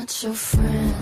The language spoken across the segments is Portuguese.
not your friend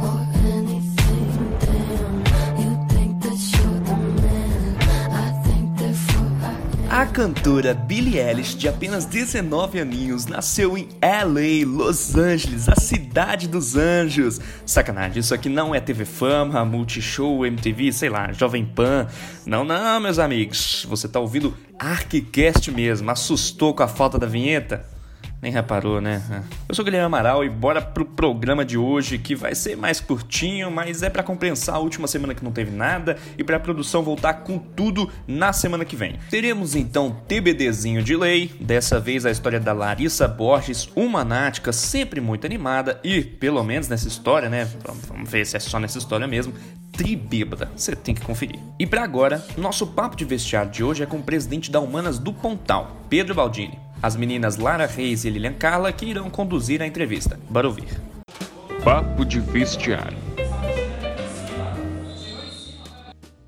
or anything. Damn, you think that you're the man. I think therefore I am. A cantora Billie Eilish, de apenas 19 aninhos, nasceu em LA, Los Angeles, a cidade dos anjos. Sacanagem, isso aqui não é TV Fama, Multishow, MTV, sei lá, Jovem Pan. Não, não, meus amigos. Você tá ouvindo ArcCast mesmo. Assustou com a falta da vinheta? Nem reparou, né? Eu sou o Guilherme Amaral e bora pro programa de hoje que vai ser mais curtinho, mas é pra compensar a última semana que não teve nada e pra produção voltar com tudo na semana que vem. Teremos então TBDzinho de lei, dessa vez a história da Larissa Borges, uma nática sempre muito animada e, pelo menos nessa história, né? Vamos ver se é só nessa história mesmo, tribêbada. Você tem que conferir. E para agora, nosso papo de vestiário de hoje é com o presidente da Humanas do Pontal, Pedro Baldini. As meninas Lara Reis e Lilian Carla que irão conduzir a entrevista. Bora ouvir. Papo de vestiário.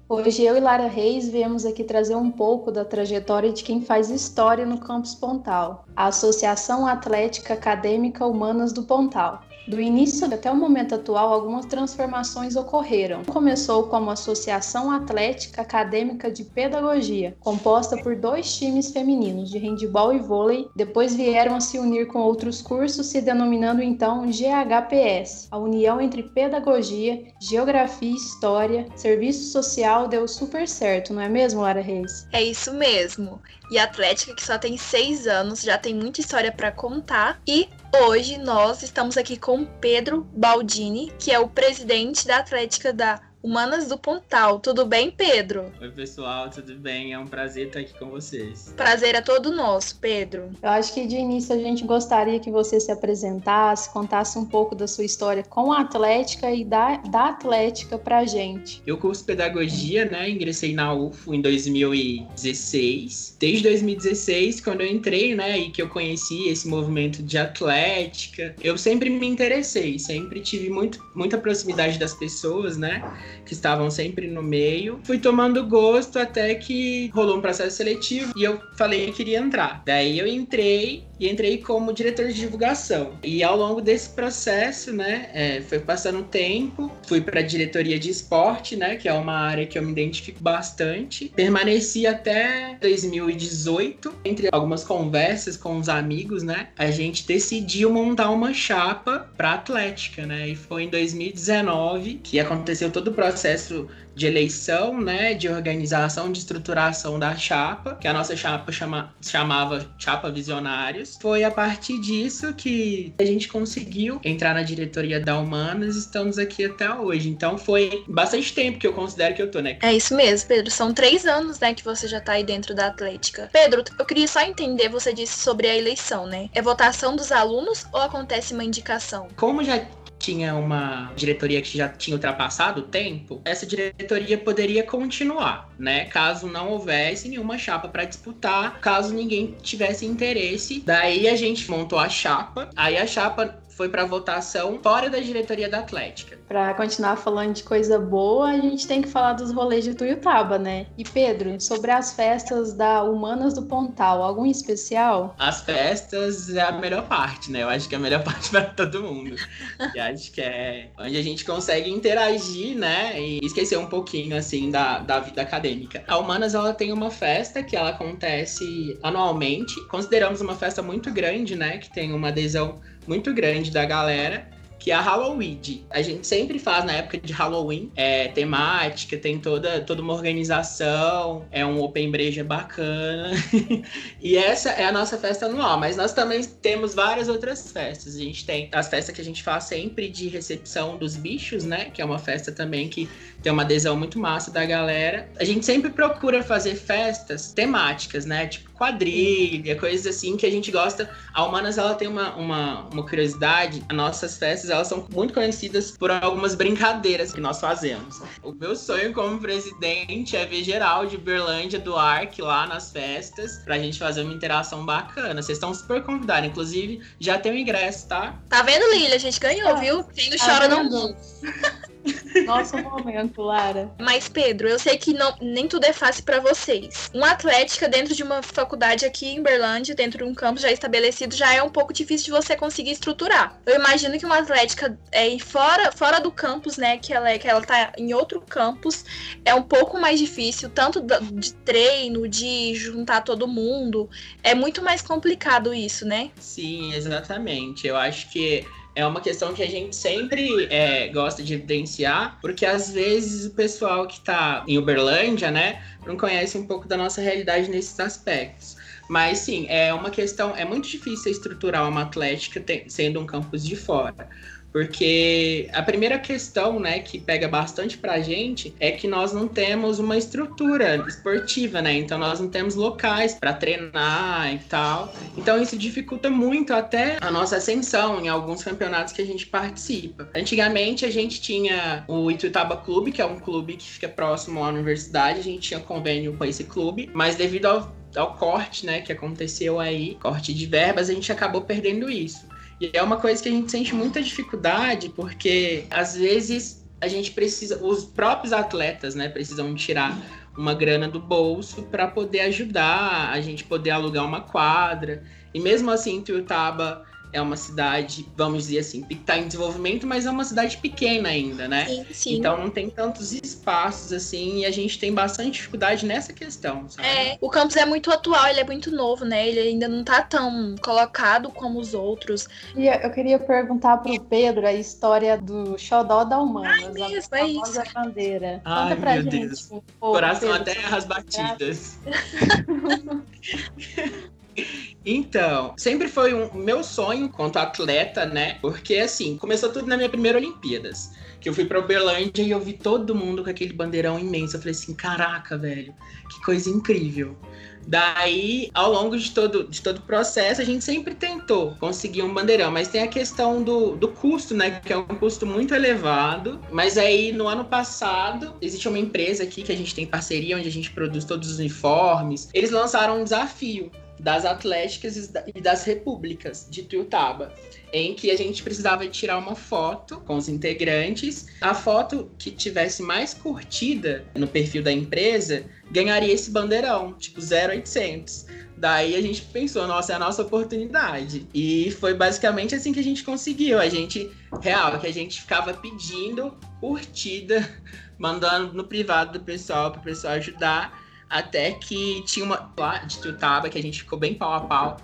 Hoje eu e Lara Reis viemos aqui trazer um pouco da trajetória de quem faz história no Campus Pontal, a Associação Atlética Acadêmica Humanas do Pontal. Do início até o momento atual, algumas transformações ocorreram. Começou como Associação Atlética Acadêmica de Pedagogia, composta por dois times femininos de handebol e vôlei. Depois vieram a se unir com outros cursos, se denominando então GHPS. A união entre pedagogia, geografia e história, serviço social deu super certo, não é mesmo, Lara Reis? É isso mesmo. E a Atlética, que só tem seis anos, já tem muita história para contar. E hoje nós estamos aqui com Pedro Baldini, que é o presidente da Atlética da Humanas do Pontal. Tudo bem, Pedro? Oi, pessoal, tudo bem? É um prazer estar aqui com vocês. Prazer é todo nosso, Pedro. Eu acho que de início a gente gostaria que você se apresentasse, contasse um pouco da sua história com a Atlética e da, da Atlética pra gente. Eu curso pedagogia, né? Ingressei na UFO em 2016. Desde 2016, quando eu entrei, né, e que eu conheci esse movimento de atlética, eu sempre me interessei, sempre tive muito, muita proximidade das pessoas, né? Que estavam sempre no meio. Fui tomando gosto até que rolou um processo seletivo e eu falei que queria entrar. Daí eu entrei e entrei como diretor de divulgação. E ao longo desse processo, né, é, foi passando tempo, fui para a diretoria de esporte, né, que é uma área que eu me identifico bastante. Permaneci até 2018, entre algumas conversas com os amigos, né, a gente decidiu montar uma chapa para Atlética, né, e foi em 2019 que aconteceu todo o processo de eleição, né, de organização, de estruturação da chapa, que a nossa chapa chama, chamava Chapa Visionários. Foi a partir disso que a gente conseguiu entrar na diretoria da Humanas, estamos aqui até hoje. Então foi bastante tempo que eu considero que eu tô, né? É isso mesmo, Pedro. São três anos, né, que você já tá aí dentro da Atlética. Pedro, eu queria só entender, você disse sobre a eleição, né? É votação dos alunos ou acontece uma indicação? Como já tinha uma diretoria que já tinha ultrapassado o tempo, essa diretoria poderia continuar, né? Caso não houvesse nenhuma chapa para disputar, caso ninguém tivesse interesse. Daí a gente montou a chapa, aí a chapa foi para votação fora da diretoria da Atlética. Para continuar falando de coisa boa, a gente tem que falar dos rolês de Tuiutaba, né? E Pedro, sobre as festas da Humanas do Pontal, algum especial? As festas é a melhor parte, né? Eu acho que é a melhor parte para todo mundo. e acho que é onde a gente consegue interagir, né? E esquecer um pouquinho, assim, da, da vida acadêmica. A Humanas, ela tem uma festa que ela acontece anualmente. Consideramos uma festa muito grande, né? Que tem uma adesão muito grande da galera, que é a Halloween. A gente sempre faz na época de Halloween, é temática, tem toda, toda uma organização, é um open breja bacana. e essa é a nossa festa anual, mas nós também temos várias outras festas. A gente tem as festas que a gente faz sempre de recepção dos bichos, né? Que é uma festa também que tem uma adesão muito massa da galera. A gente sempre procura fazer festas temáticas, né? Tipo quadrilha, coisas assim que a gente gosta. A Humanas, ela tem uma, uma, uma curiosidade. As nossas festas, elas são muito conhecidas por algumas brincadeiras que nós fazemos. O meu sonho como presidente é ver geral de Berlândia do Arc lá nas festas, pra gente fazer uma interação bacana. Vocês estão super convidados. Inclusive, já tem o ingresso, tá? Tá vendo, Lilia? A gente ganhou, Ah, viu? Quem não tá chora não vendo? Nosso momento, Lara. Mas, Pedro, eu sei que não, nem tudo é fácil pra vocês. Um Atlética dentro de uma faculdade aqui em Berlândia, dentro de um campus já estabelecido, já é um pouco difícil de você conseguir estruturar. Eu imagino que uma Atlética é fora, fora do campus, né? Que ela, é, que ela tá em outro campus, é um pouco mais difícil, tanto de treino, de juntar todo mundo. É muito mais complicado isso, né? Sim, exatamente. Eu acho que é uma questão que a gente sempre é, gosta de evidenciar, porque às vezes o pessoal que está em Uberlândia, né, não conhece um pouco da nossa realidade nesses aspectos. Mas sim, é uma questão, é muito difícil estruturar uma atlética sendo um campus de fora. Porque a primeira questão, né, que pega bastante pra gente é que nós não temos uma estrutura esportiva, né? Então nós não temos locais para treinar e tal. Então isso dificulta muito até a nossa ascensão em alguns campeonatos que a gente participa. Antigamente a gente tinha o Ituiutaba Clube, que é um clube que fica próximo à universidade, a gente tinha convênio com esse clube, mas devido ao ao corte, né, que aconteceu aí, corte de verbas, a gente acabou perdendo isso. E é uma coisa que a gente sente muita dificuldade, porque às vezes a gente precisa, os próprios atletas, né, precisam tirar uma grana do bolso para poder ajudar, a gente poder alugar uma quadra. E mesmo assim, Tuiutaba é uma cidade, vamos dizer assim, que está em desenvolvimento, mas é uma cidade pequena ainda, né? Sim, sim. Então não tem tantos espaços assim, e a gente tem bastante dificuldade nessa questão, sabe? É, o campus é muito atual, ele é muito novo, né? Ele ainda não tá tão colocado como os outros. E eu queria perguntar pro Pedro a história do Xodó da Humanas, Ai, mesmo, a é famosa bandeira. Ai, Conta pra meu gente. Deus. um pouco, Coração Pedro, a terras sobre batidas. Então, sempre foi um meu sonho quanto atleta, né? Porque assim, começou tudo na minha primeira Olimpíadas. Que eu fui pra Uberlândia e eu vi todo mundo com aquele bandeirão imenso. Eu falei assim, caraca, velho, que coisa incrível. Daí, ao longo de todo, de todo o processo, a gente sempre tentou conseguir um bandeirão, mas tem a questão do, do custo, né? Que é um custo muito elevado. Mas aí, no ano passado, existe uma empresa aqui que a gente tem parceria, onde a gente produz todos os uniformes. Eles lançaram um desafio das Atléticas e das Repúblicas de Tuiutaba, em que a gente precisava tirar uma foto com os integrantes. A foto que tivesse mais curtida no perfil da empresa ganharia esse bandeirão, tipo 0800. Daí a gente pensou, nossa, é a nossa oportunidade. E foi basicamente assim que a gente conseguiu. A gente, real, que a gente ficava pedindo curtida, mandando no privado do pessoal para o pessoal ajudar. Até que tinha uma lá de Tutaba que a gente ficou bem pau a pau.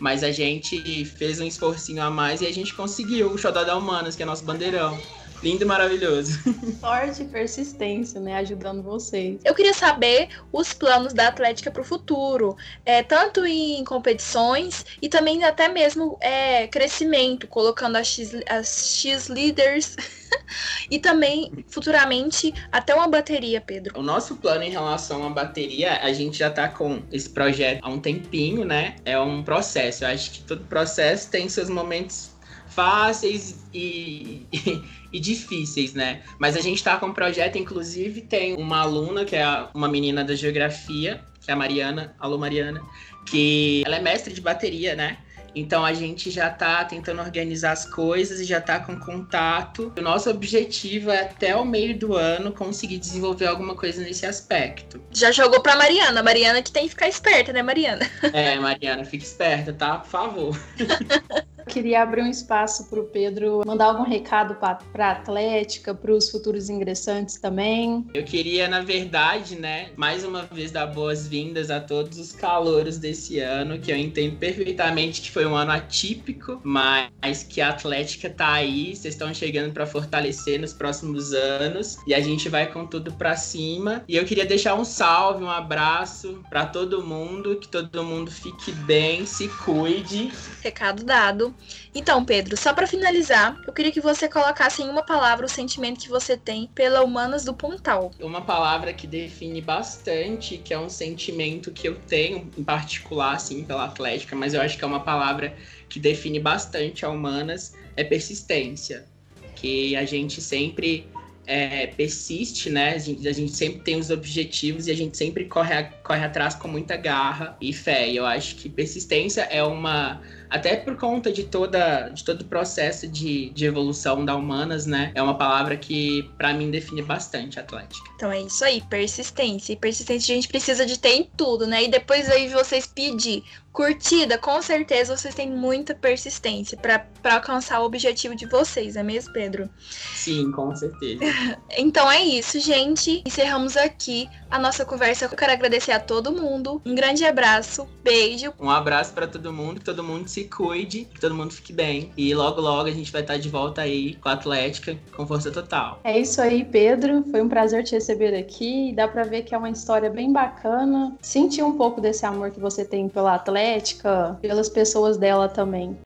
Mas a gente fez um esforcinho a mais e a gente conseguiu o Xodó da Humanas, que é nosso bandeirão. Lindo e maravilhoso. Sorte e persistência, né? Ajudando vocês. Eu queria saber os planos da Atlética para o futuro, é, tanto em competições e também até mesmo é, crescimento, colocando as X, as X leaders e também futuramente até uma bateria, Pedro. O nosso plano em relação à bateria, a gente já tá com esse projeto há um tempinho, né? É um processo. Eu acho que todo processo tem seus momentos fáceis e, e, e, difíceis, né? Mas a gente tá com um projeto, inclusive tem uma aluna, que é uma menina da geografia, que é a Mariana, alô Mariana, que ela é mestre de bateria, né? Então a gente já tá tentando organizar as coisas e já tá com contato. O nosso objetivo é até o meio do ano conseguir desenvolver alguma coisa nesse aspecto. Já jogou pra Mariana. Mariana que tem que ficar esperta, né, Mariana? É, Mariana, fique esperta, tá? Por favor. Queria abrir um espaço para o Pedro mandar algum recado para a Atlética, para os futuros ingressantes também. Eu queria, na verdade, né, mais uma vez dar boas-vindas a todos os calouros desse ano, que eu entendo perfeitamente que foi um ano atípico, mas que a Atlética tá aí, vocês estão chegando para fortalecer nos próximos anos e a gente vai com tudo para cima. E eu queria deixar um salve, um abraço para todo mundo, que todo mundo fique bem, se cuide. Recado dado. Então, Pedro, só para finalizar, eu queria que você colocasse em uma palavra o sentimento que você tem pela Humanas do Pontal. Uma palavra que define bastante, que é um sentimento que eu tenho em particular, assim, pela Atlética, mas eu acho que é uma palavra que define bastante a Humanas, é persistência. Que a gente sempre é, persiste, né? A gente, a gente, sempre tem os objetivos e a gente sempre corre, corre atrás com muita garra e fé. E eu acho que persistência é uma até por conta de toda de todo o processo de, de evolução da humanas, né? É uma palavra que para mim define bastante a Atlética. Então é isso aí, persistência. E persistência a gente precisa de ter em tudo, né? E depois aí vocês pedir curtida, com certeza vocês têm muita persistência para alcançar o objetivo de vocês, é mesmo, Pedro? Sim, com certeza. então é isso, gente. Encerramos aqui a nossa conversa. Eu quero agradecer a todo mundo. Um grande abraço, beijo. Um abraço para todo mundo, que todo mundo se cuide, que todo mundo fique bem. E logo, logo a gente vai estar de volta aí com a Atlética, com força total. É isso aí, Pedro. Foi um prazer te receber aqui. Dá para ver que é uma história bem bacana. Sentir um pouco desse amor que você tem pela Atlética, pelas pessoas dela também.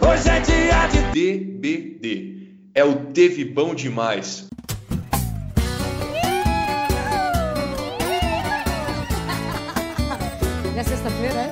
Hoje é dia de DBD. É o Teve Bom Demais. É sexta-feira, é?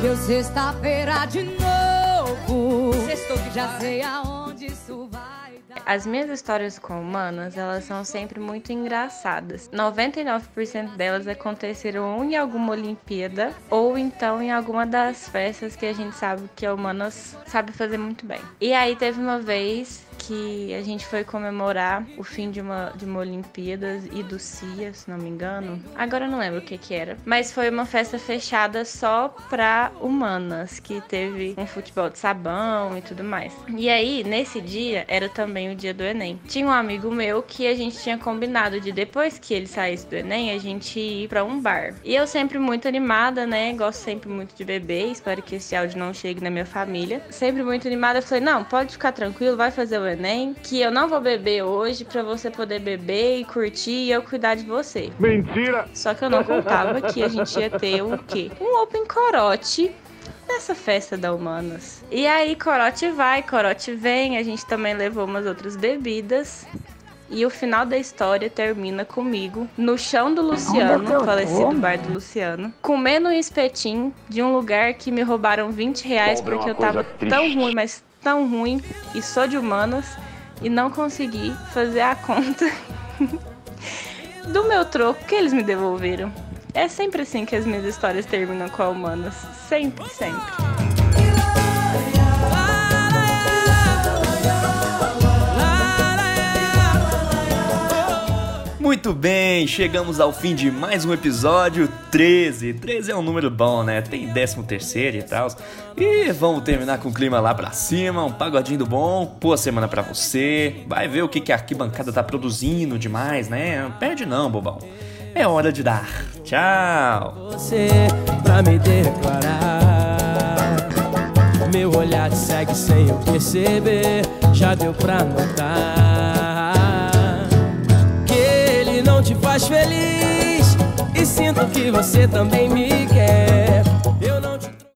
Deu sexta-feira de novo. Sextou que já sei aonde isso vai dar. As minhas histórias com humanas, elas são sempre muito engraçadas. 99% delas aconteceram ou em alguma Olimpíada ou então em alguma das festas que a gente sabe que a humanas sabe fazer muito bem. E aí teve uma vez que a gente foi comemorar o fim de uma, de uma Olimpíadas e do CIA, se não me engano. Agora eu não lembro o que que era. Mas foi uma festa fechada só pra humanas, que teve um futebol de sabão e tudo mais. E aí, nesse dia, era também o dia do Enem. Tinha um amigo meu que a gente tinha combinado de depois que ele saísse do Enem, a gente ir pra um bar. E eu sempre muito animada, né? Gosto sempre muito de beber. Espero que esse áudio não chegue na minha família. Sempre muito animada. Eu falei, não, pode ficar tranquilo, vai fazer o Enem, que eu não vou beber hoje pra você poder beber e curtir e eu cuidar de você. Mentira! Só que eu não contava que a gente ia ter o quê? Um open corote nessa festa da Humanas. E aí, corote vai, corote vem, a gente também levou umas outras bebidas. E o final da história termina comigo no chão do Luciano, falecido bar do Luciano, comendo um espetinho de um lugar que me roubaram 20 reais Pobre é porque eu tava coisa tão triste. ruim, mas tão ruim, e sou de humanas, e não consegui fazer a conta do meu troco que eles me devolveram. É sempre assim que as minhas histórias terminam com a humanas. Sempre, sempre. Muito bem, chegamos ao fim de mais um episódio 13. 13 é um número bom, né? Tem 13 terceiro e tal. E vamos terminar com o clima lá pra cima, um pagodinho do bom. Boa semana pra você. Vai ver o que, que a arquibancada tá produzindo demais, né? Não perde não, bobão. É hora de dar. Tchau. você pra me declarar. Meu olhar segue sem eu perceber, já deu pra notar que você também me